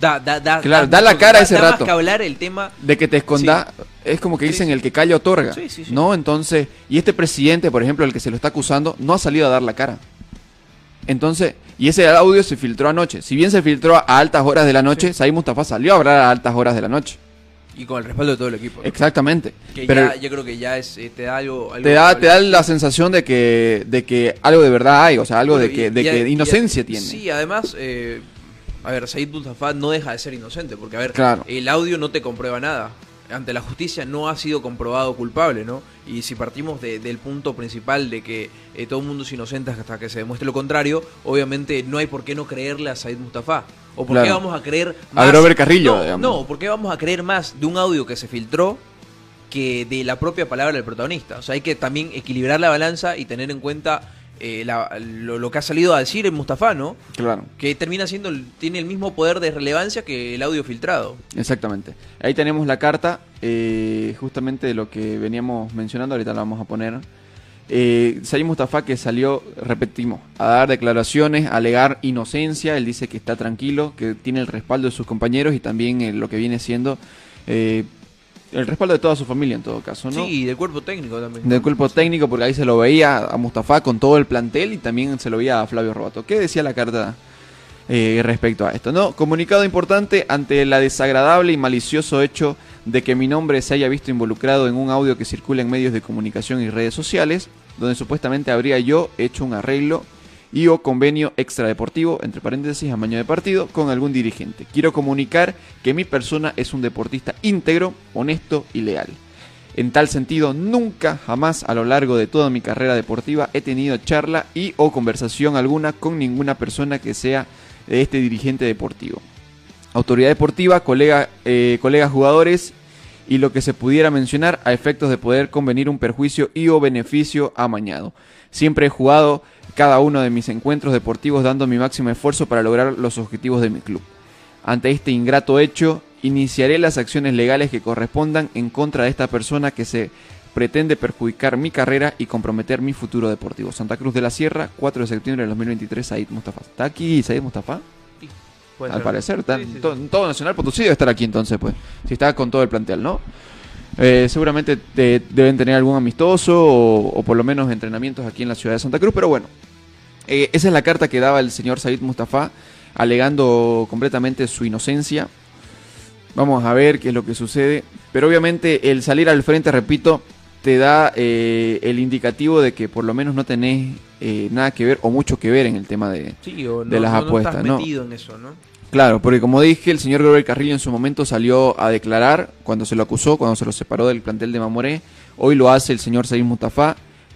Da, da, da, Claro, da la cara ese da más rato. que hablar el tema De que te escondas, es como que dicen sí. el que calla otorga. Sí, sí, sí. ¿No? Entonces, y este presidente, por ejemplo, el que se lo está acusando, no ha salido a dar la cara. Entonces, y ese audio se filtró anoche. Si bien se filtró a altas horas de la noche, Said Mustafa salió a hablar a altas horas de la noche. y con el respaldo de todo el equipo. ¿no? Exactamente. Que Pero ya, yo creo que ya es, eh, te da algo, algo te da, te da la sensación de que, de que algo de verdad hay, o sea, algo Bueno, de que, y- de y- que y- inocencia tiene. Sí, además, eh, a ver, Said Mustafa no deja de ser inocente, porque a ver, Claro. el audio no te comprueba nada. Ante la justicia no ha sido comprobado culpable, ¿no? Y si partimos de- del punto principal de que eh, todo el mundo es inocente hasta que se demuestre lo contrario, obviamente no hay por qué no creerle a Said Mustafa. ¿O por qué vamos a creer A Grover Carrillo, No, digamos. no, ¿por qué vamos a creer más de un audio que se filtró que de la propia palabra del protagonista? O sea, hay que también equilibrar la balanza y tener en cuenta eh, la- lo, lo que ha salido a decir en Mustafa, ¿no? Claro. Que termina siendo, tiene el mismo poder de relevancia que el audio filtrado. Exactamente. Ahí tenemos la carta, eh, justamente de lo que veníamos mencionando, ahorita la vamos a poner. Eh, Said Mustafa que salió, repetimos, a dar declaraciones, a alegar inocencia, él dice que está tranquilo, que tiene el respaldo de sus compañeros y también eh, lo que viene siendo el respaldo de toda su familia en todo caso, ¿no? Sí, y del cuerpo técnico también. Del cuerpo técnico, porque ahí se lo veía a Mustafa con todo el plantel y también se lo veía a Flavio Robato. ¿Qué decía la carta eh, respecto a esto? No, comunicado importante ante la desagradable y malicioso hecho de que mi nombre se haya visto involucrado en un audio que circula en medios de comunicación y redes sociales, donde supuestamente habría yo hecho un arreglo y o convenio extradeportivo, entre paréntesis, amaño de partido, con algún dirigente. Quiero comunicar que mi persona es un deportista íntegro, honesto y leal. En tal sentido, nunca jamás a lo largo de toda mi carrera deportiva he tenido charla y o conversación alguna con ninguna persona que sea este dirigente deportivo. Autoridad deportiva, colega, eh, colegas jugadores y lo que se pudiera mencionar a efectos de poder convenir un perjuicio y o beneficio amañado. Siempre he jugado cada uno de mis encuentros deportivos dando mi máximo esfuerzo para lograr los objetivos de mi club. Ante este ingrato hecho, iniciaré las acciones legales que correspondan en contra de esta persona que se pretende perjudicar mi carrera y comprometer mi futuro deportivo. Santa Cruz de la Sierra, 4 de septiembre del 2023, Said Mustafa. ¿Está aquí Said Mustafa? Puede Al ser. parecer, está Sí, en sí, to- sí. en todo Nacional Potosí debe estar aquí entonces, pues. Si está con todo el plantel, ¿no? Eh, seguramente de- deben tener algún amistoso o, o por lo menos entrenamientos aquí en la ciudad de Santa Cruz, pero bueno. Eh, esa es la carta que daba el señor Said Mustafa, alegando completamente su inocencia. Vamos a ver qué es lo que sucede. Pero obviamente el salir al frente, repito, te da eh, el indicativo de que por lo menos no tenés eh, nada que ver o mucho que ver en el tema de, Sí, o no, de las no- no apuestas, estás ¿no? metido en eso, ¿no? Claro, porque como dije, el señor Grover Carrillo en su momento salió a declarar cuando se lo acusó, cuando se lo separó del plantel de Mamoré. Hoy lo hace el señor Said Mustafa.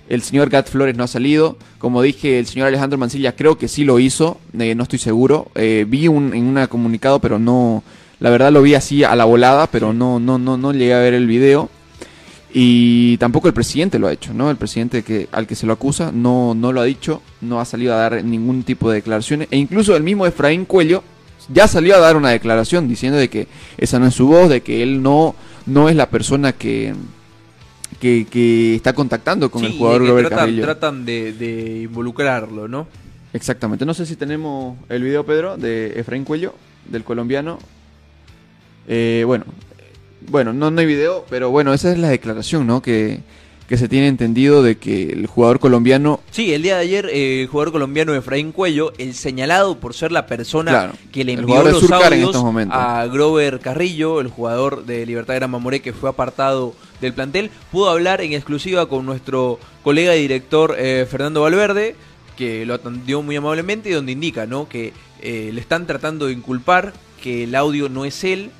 El señor Gat Flores no ha salido. Como dije, el señor Alejandro Mancilla creo que sí lo hizo. eh, no estoy seguro. Eh, vi un, en un comunicado, pero no. La verdad lo vi así a la volada, pero no, no, no, no llegué a ver el video. Y tampoco el presidente lo ha hecho, ¿no? El presidente que, al que se lo acusa no, no lo ha dicho, no ha salido a dar ningún tipo de declaraciones. E incluso el mismo Efraín Cuello ya salió a dar una declaración diciendo de que esa no es su voz, de que él no, no es la persona que, que, que está contactando con Sí, el jugador Robert tratan, Carrillo. tratan de, de involucrarlo, ¿no? Exactamente. No sé si tenemos el video, Pedro, de Efraín Cuello, del colombiano. Eh, bueno, bueno, no, no hay video, pero bueno, esa es la declaración, ¿no? Que, que se tiene entendido de que el jugador colombiano Sí, el día de ayer eh, el jugador colombiano Efraín Cuello, el señalado por ser la persona Claro, que le envió los en audios estos a Grover Carrillo, el jugador de Libertad Gran Mamoré que fue apartado del plantel, pudo hablar en exclusiva con nuestro colega y director eh, Fernando Valverde, que lo atendió muy amablemente y donde indica, ¿no? Que eh, le están tratando de inculpar que el audio no es él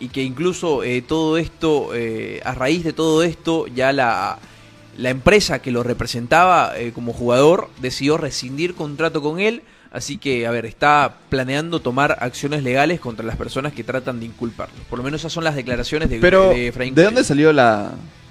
y que incluso eh, todo esto, eh, a raíz de todo esto, ya la, la empresa que lo representaba eh, como jugador decidió rescindir contrato con él. Así que, a ver, está planeando tomar acciones legales contra las personas que tratan de inculparlo. Por lo menos esas son las declaraciones de, Pero, de Efraín ¿de Cuello. dónde salió la,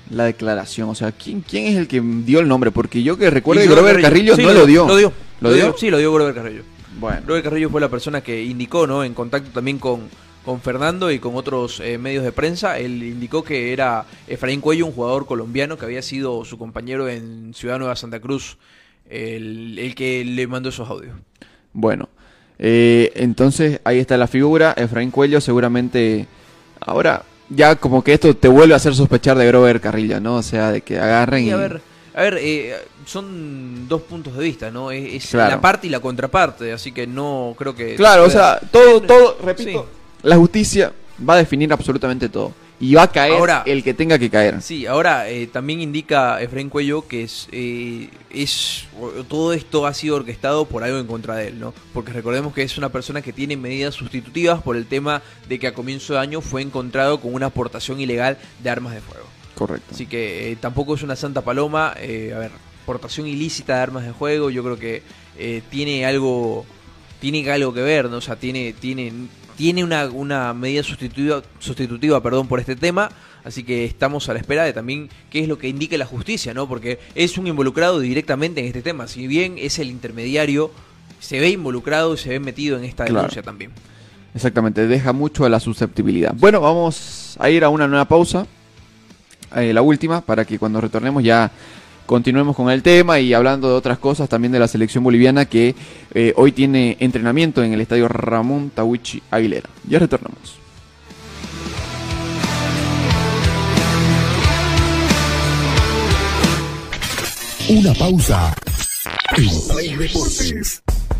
la declaración? O sea, ¿quién, ¿quién es el que dio el nombre? Porque yo que recuerdo que Grover Carrillo Sí, no lo dio. Lo dio. ¿Lo dio? Sí, lo dio Grover Carrillo. Bueno. Grover Carrillo fue la persona que indicó, ¿no? En contacto también con, con Fernando y con otros eh, medios de prensa. Él indicó que era Efraín Cuello, un jugador colombiano que había sido su compañero en Ciudad Nueva Santa Cruz, el, el que le mandó esos audios. Bueno, eh, entonces ahí está la figura. Efraín Cuello seguramente... Ahora, ya como que esto te vuelve a hacer sospechar de Grover Carrillo, ¿no? O sea, de que agarren Y y... a ver, a ver eh, son dos puntos de vista, ¿no? Es, es Claro. la parte y la contraparte, así que no creo que... Claro, o sea, todo, todo, repito, Sí. La justicia va a definir absolutamente todo. Y va a caer Ahora- el que tenga que caer. Sí, ahora eh, también indica Efraín Cuello que es, eh, es todo esto ha sido orquestado por algo en contra de él, ¿no? Porque recordemos que es una persona que tiene medidas sustitutivas por el tema de que a comienzo de año fue encontrado con una aportación ilegal de armas de fuego. Correcto. Así que eh, tampoco es una santa paloma. eh, a ver, portación ilícita de armas de juego, yo creo que eh, tiene algo tiene algo que ver, ¿no? O sea, tiene, tiene tiene una, una medida sustitutiva, sustitutiva perdón, por este tema, así que estamos a la espera de también qué es lo que indique la justicia, ¿no? Porque es un involucrado directamente en este tema, si bien es el intermediario, se ve involucrado y se ve metido en esta Claro. denuncia también. Exactamente, deja mucho a la susceptibilidad. Bueno, vamos a ir a una nueva pausa, eh, la última, para que cuando retornemos ya continuemos con el tema y hablando de otras cosas también de la selección boliviana que eh, hoy tiene entrenamiento en el estadio Ramón Tawichi Aguilera. Ya retornamos. Una pausa. En.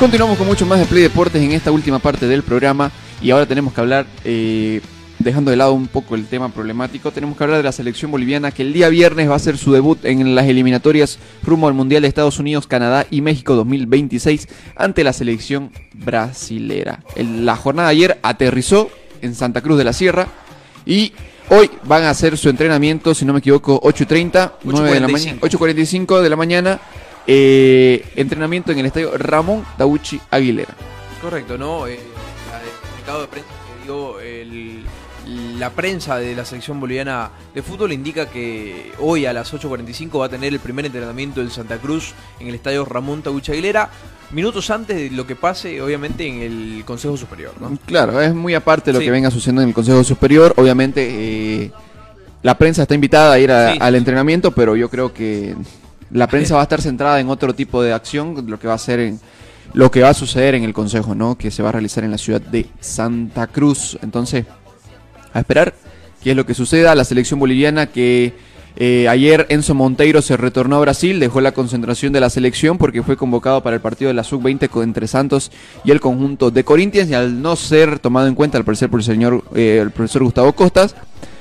Continuamos con mucho más de Play Deportes en esta última parte del programa y ahora tenemos que hablar, eh, dejando de lado un poco el tema problemático, tenemos que hablar de la selección boliviana que el día viernes va a hacer su debut en las eliminatorias rumbo al Mundial de Estados Unidos, Canadá y México 2026 ante la selección brasilera. El- la jornada de ayer aterrizó en Santa Cruz de la Sierra y hoy van a hacer su entrenamiento, si no me equivoco, 8.30, 9 de la mañana, 8.45 de la mañana. Eh, entrenamiento en el estadio Ramón Tauchi Aguilera. Correcto, ¿no? Eh, la- el comunicado de prensa que dio el- la prensa de la selección boliviana de fútbol indica que hoy a las 8.45 va a tener el primer entrenamiento en Santa Cruz en el estadio Ramón Tabucha Aguilera, minutos antes de lo que pase, obviamente, en el Consejo Superior, ¿no? Claro, es muy aparte de lo Sí. que venga sucediendo en el Consejo Superior. Obviamente, eh, la prensa está invitada a ir a- Sí, al entrenamiento, pero yo creo que la prensa va a estar centrada en otro tipo de acción, lo que va a ser en lo que va a suceder en el Consejo, ¿no? Que se va a realizar en la ciudad de Santa Cruz. Entonces, a esperar qué es lo que suceda. La selección boliviana que eh, ayer Enzo Monteiro se retornó a Brasil, dejó la concentración de la selección porque fue convocado para el partido de la Sub-20 co- entre Santos y el conjunto de Corinthians y al no ser tomado en cuenta al parecer por el señor eh, el profesor Gustavo Costas,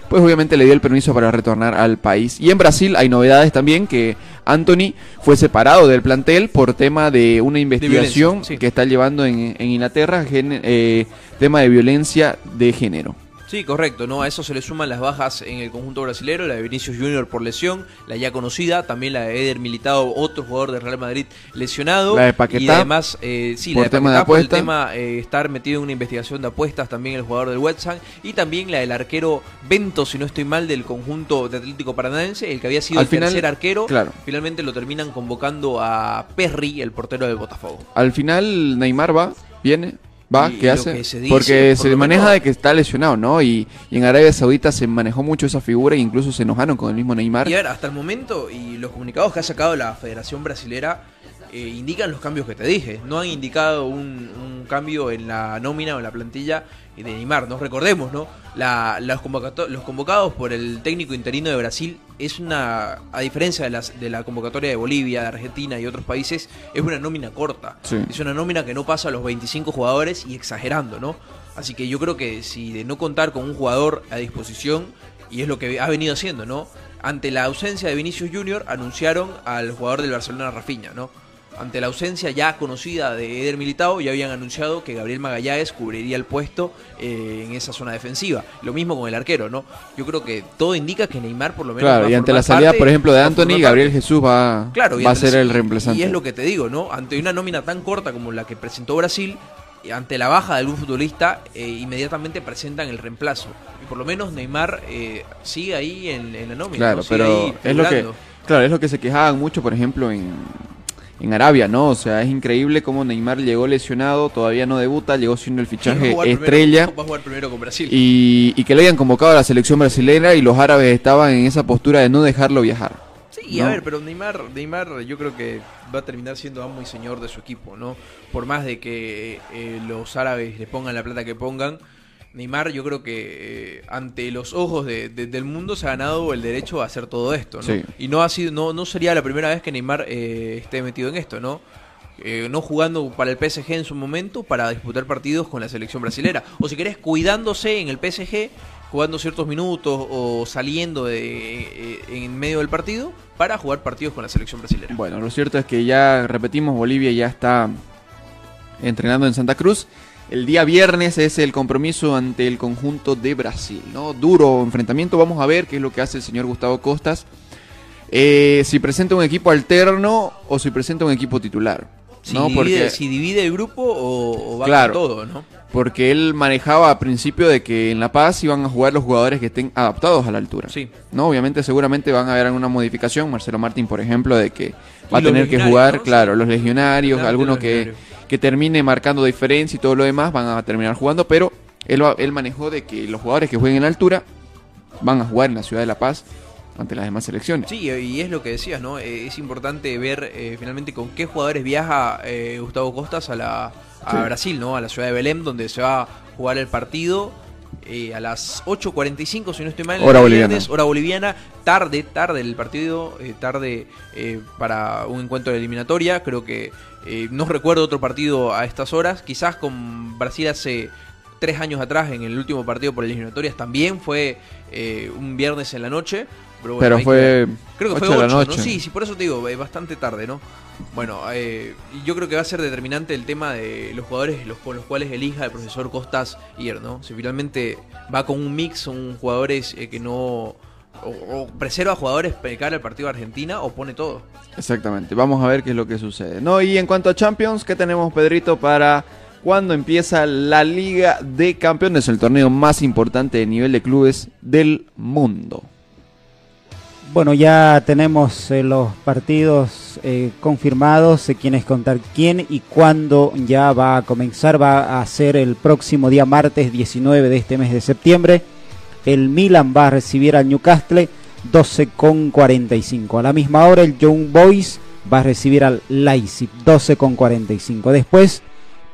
pues obviamente le dio el permiso para retornar al país. Y en Brasil hay novedades también que Anthony fue separado del plantel por tema de una investigación sí. que está llevando en, en Inglaterra, gen- eh, tema de violencia de género. Sí, correcto, ¿no? A eso se le suman las bajas en el conjunto brasilero, la de Vinicius Junior por lesión, la ya conocida, también la de Eder Militado, otro jugador de Real Madrid lesionado. La de Paquetá, Y además, eh, sí, por la de tema de por el tema eh, estar metido en una investigación de apuestas, también el jugador del West Ham, y también la del arquero Bento, si no estoy mal, del conjunto de Atlético Paranaense, el que había sido Al el final, tercer arquero. claro. Finalmente lo terminan convocando a Perry, el portero del Botafogo. Al final Neymar va, viene, va, Y ¿qué lo hace? que se dice, Porque por se maneja de que está lesionado, ¿no? Y, y en Arabia Saudita se manejó mucho esa figura e incluso se enojaron con el mismo Neymar. Y a ver, hasta el momento, y los comunicados que ha sacado la Federación Brasilera eh, indican los cambios que te dije. No han indicado un, un cambio en la nómina o en la plantilla de Neymar. Nos recordemos, ¿no? La, los, convocados por el técnico interino de Brasil es una, a diferencia de, las, de la convocatoria de Bolivia, de Argentina y otros países, es una nómina corta. Sí. Es una nómina que no pasa a los 25 jugadores y exagerando, ¿no? Así que yo creo que si de no contar con un jugador a disposición, y es lo que ha venido haciendo, ¿no? Ante la ausencia de Vinicius Junior, anunciaron al jugador del Barcelona, Rafinha, ¿no? Ante la ausencia ya conocida de Eder Militao, ya habían anunciado que Gabriel Magallanes cubriría el puesto eh, en esa zona defensiva. Lo mismo con el arquero, ¿no? Yo creo que todo indica que Neymar por lo menos... Claro, y ante la salida, parte- por ejemplo, de Anthony, Gabriel. Jesús va, Claro, va a ser el reemplazante. Y es lo que te digo, ¿no? Ante una nómina tan corta como la que presentó Brasil, y ante la baja de algún futbolista, eh, inmediatamente presentan el reemplazo. Y por lo menos Neymar eh, sigue ahí en, en la nómina. Claro, pero ahí es lo que claro, es lo que se quejaban mucho, por ejemplo, en, en Arabia, ¿no? O sea, es increíble cómo Neymar llegó lesionado, todavía no debuta, llegó siendo el va fichaje primero- estrella va a jugar primero con Brasil. y, y que lo hayan convocado a la selección brasileña y los árabes estaban en esa postura de no dejarlo viajar. Sí, a ver, pero Neymar, Neymar yo creo que va a terminar siendo amo y señor de su equipo, ¿no? Por más de que eh, los árabes le pongan la plata que pongan, Neymar yo creo que eh, ante los ojos de- de- del mundo se ha ganado el derecho a hacer todo esto, ¿no? Sí. Y no ha sido, no, no sería la primera vez que Neymar eh, esté metido en esto, ¿no? Eh, no jugando para el PSG en su momento para disputar partidos con la selección brasilera. O si querés, cuidándose en el PSG, jugando ciertos minutos o saliendo de, eh, en medio del partido para jugar partidos con la selección brasilera. Bueno, lo cierto es que ya repetimos, Bolivia ya está entrenando en Santa Cruz. El día viernes es el compromiso ante el conjunto de Brasil, ¿no? Duro enfrentamiento, vamos a ver qué es lo que hace el señor Gustavo Costas. Eh, si presenta un equipo alterno o si presenta un equipo titular. Si, ¿no? divide, Porque, si divide el grupo o, o va Claro. con todo, ¿no? porque él manejaba a principio de que en La Paz iban a jugar los jugadores que estén adaptados a la altura. Sí. ¿no? Obviamente, seguramente van a haber alguna modificación. Marcelo Martín, por ejemplo, de que va a tener que jugar, ¿no? claro, los legionarios, algunos los que, legionarios. Que termine marcando diferencia y todo lo demás van a terminar jugando, pero él, él manejó de que los jugadores que jueguen en la altura van a jugar en la ciudad de La Paz ante las demás selecciones. Sí, y es lo que decías, ¿no? Eh, es importante ver eh, finalmente con qué jugadores viaja eh, Gustavo Costas a, la, a Sí. Brasil, ¿no? A la ciudad de Belém, donde se va a jugar el partido eh, a las 8.45, si no estoy mal. Hora boliviana. viernes, hora boliviana, tarde, tarde el partido, eh, tarde eh, para un encuentro de eliminatoria. Creo que eh, no recuerdo otro partido a estas horas. Quizás con Brasil hace tres años atrás, en el último partido por eliminatorias, también fue eh, un viernes en la noche. Pero, bueno, Pero hay que fue. Creo que fue ocho de la 8, ¿no? noche. Sí, sí, por eso te digo, eh, bastante tarde, ¿no? Bueno, eh, yo creo que va a ser determinante el tema de los jugadores los, con los cuales elija el profesor Costas ir, ¿no? Si finalmente va con un mix, son jugadores eh, que no... O, o preserva jugadores de cara al partido de Argentina o pone todo. Exactamente, vamos a ver qué es lo que sucede. No, y en cuanto a Champions, ¿qué tenemos, Pedrito, para cuando empieza la Liga de Campeones, el torneo más importante de nivel de clubes del mundo? Bueno, ya tenemos eh, los partidos eh, confirmados, se quién es contar quién y cuándo ya va a comenzar. Va a ser el próximo día martes 19 de este mes de septiembre. El Milan va a recibir al Newcastle 12 con 45. A la misma hora el Young Boys va a recibir al Leipzig 12 con 45. Después,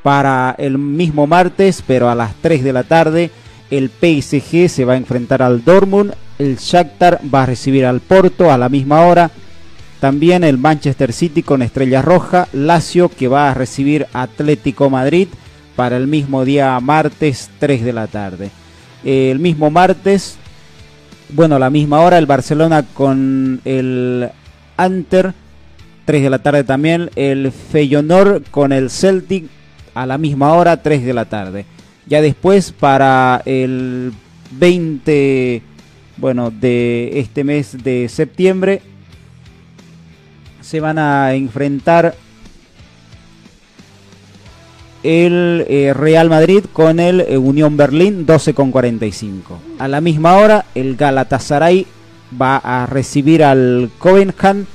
para el mismo martes, pero a las 3 de la tarde, el PSG se va a enfrentar al Dortmund, el Shakhtar va a recibir al Porto a la misma hora. También el Manchester City con Estrella Roja, Lazio que va a recibir Atlético Madrid para el mismo día martes 3 de la tarde. El mismo martes, bueno, a la misma hora el Barcelona con el Anter 3 de la tarde también, el Feyenoord con el Celtic a la misma hora 3 de la tarde. Ya después para el 20 bueno, de este mes de septiembre se van a enfrentar el eh, Real Madrid con el eh, Unión Berlín 12 con 45. A la misma hora el Galatasaray va a recibir al Covenham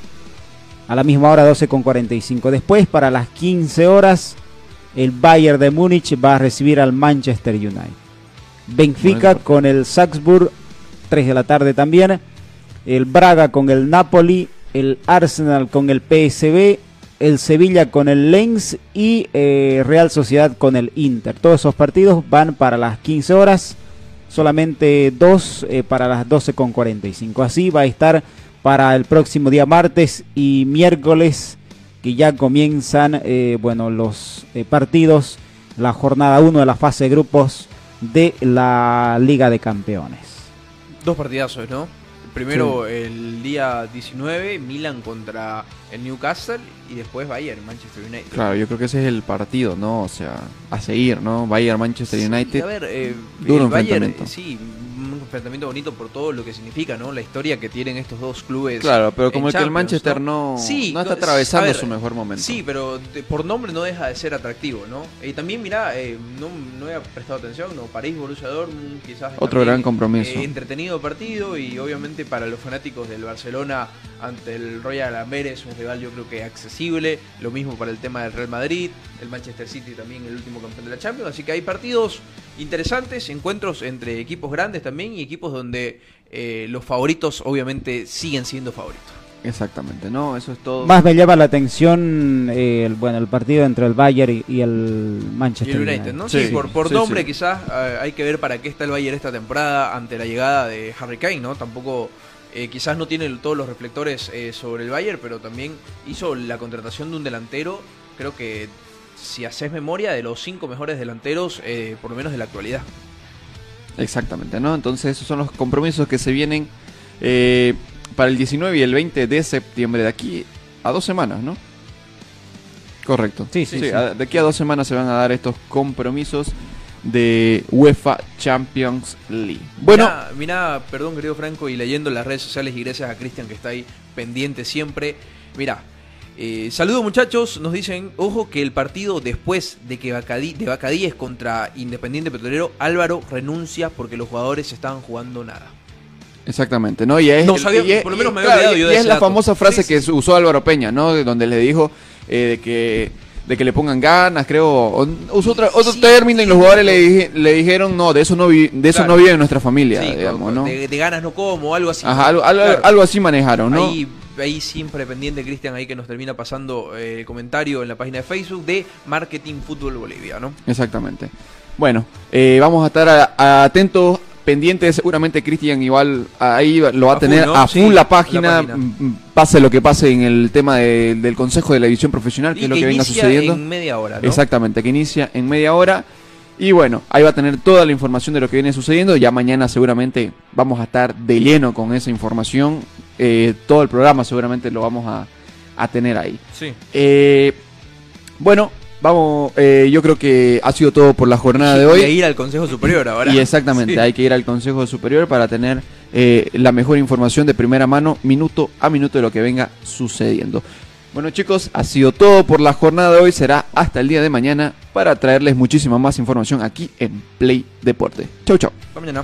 a la misma hora 12 con 45. Después para las 15 horas el Bayern de Múnich va a recibir al Manchester United. Benfica con el Salzburg 3 de la tarde también. El Braga con el Napoli. El Arsenal con el PSB. El Sevilla con el Lens. Y eh, Real Sociedad con el Inter. Todos esos partidos van para las 15 horas. Solamente dos eh, para las 12 con 45. Así va a estar para el próximo día martes y miércoles. Que ya comienzan eh, bueno, los partidos. La jornada 1 de la fase de grupos de la Liga de Campeones. Dos partidazos, ¿no? Primero el día 19, Milan contra el Newcastle y después Bayern, Manchester United. Claro, yo creo que ese es el partido, ¿no? O sea, a seguir, ¿no? Bayern Manchester Sí, United. a ver, eh, Duro el Bayern, sí, enfrentamiento bonito por todo lo que significa, ¿no? La historia que tienen estos dos clubes. Claro, pero como el que el Manchester no, Sí, no está atravesando ver, su mejor momento. Sí, pero por nombre no deja de ser atractivo, ¿no? Y también, mira, eh, no, no he prestado atención, ¿no? París, Borussia Dortmund, quizás. Otro también, gran compromiso. eh, entretenido partido y obviamente para los fanáticos del Barcelona ante el Royal Amberes, un rival yo creo que accesible. Lo mismo para el tema del Real Madrid, el Manchester City también, el último campeón de la Champions. Así que hay partidos interesantes, encuentros entre equipos grandes también y equipos donde eh, los favoritos obviamente siguen siendo favoritos. Exactamente, ¿no? Eso es todo. Más me llama la atención eh, el, bueno, el partido entre el Bayern y, y el Y Manchester el United. ¿no? Sí, por, por nombre quizás eh, hay que ver para qué está el Bayern esta temporada ante la llegada de Harry Kane, ¿no? Tampoco, eh, quizás no tiene todos los reflectores eh, sobre el Bayern, pero también hizo la contratación de un delantero, creo que si haces memoria, de los cinco mejores delanteros, eh, por lo menos de la actualidad. Exactamente, ¿no? Entonces esos son los compromisos que se vienen eh, para el 19 y el 20 de septiembre, de aquí a dos semanas, ¿no? Correcto. Sí, sí, sí. a- de aquí a dos semanas se van a dar estos compromisos de UEFA Champions League. Bueno, Mirá, mirá, perdón querido Franco, y leyendo las redes sociales y gracias a Cristian que está ahí pendiente siempre. Mirá, eh, saludos muchachos, nos dicen, ojo que el partido después de que Bacadí, de Bacadíes contra Independiente Petrolero, Álvaro renuncia porque los jugadores estaban jugando nada. Exactamente, ¿no? Y es, No sabía, y es- por lo menos y me había claro, olvidado yo y de es ese la dato. famosa frase Sí, que usó Álvaro Peña, ¿no? De Donde le dijo eh, de que de que le pongan ganas, creo, usó otro Sí, término y los jugadores le, pero- dije- le dijeron, no, de eso no vi- de eso Claro. no vive nuestra familia, digamos, ¿no? de, de ganas no como, algo así. Ajá, algo, algo- Claro. algo así manejaron, ¿no? Ahí, ahí siempre pendiente Cristian ahí que nos termina pasando eh, comentario en la página de Facebook de Marketing Fútbol Bolivia, ¿no? Exactamente. Bueno, eh, vamos a estar a- a- atentos, pendientes. Seguramente Cristian igual ahí lo va a, A full, tener ¿no? a full la la página, página. m- m- pase lo que pase en el tema de- del Consejo de la División Profesional, que Y es lo que que venga sucediendo. en media hora, ¿no? Exactamente, que inicia en media hora. Y bueno, ahí va a tener toda la información de lo que viene sucediendo. Ya mañana seguramente vamos a estar de lleno con esa información. Eh, todo el programa seguramente lo vamos a, a tener ahí. Sí. Eh, bueno, vamos, eh, yo creo que ha sido todo por la jornada de hoy. de ir al Consejo Superior ahora. Y exactamente, Sí. hay que ir al Consejo Superior para tener eh, la mejor información de primera mano, minuto a minuto de lo que venga sucediendo. Bueno chicos, ha sido todo por la jornada de hoy. Será hasta el día de mañana para traerles muchísima más información aquí en Play Deporte. Chau, chau. Hasta mañana.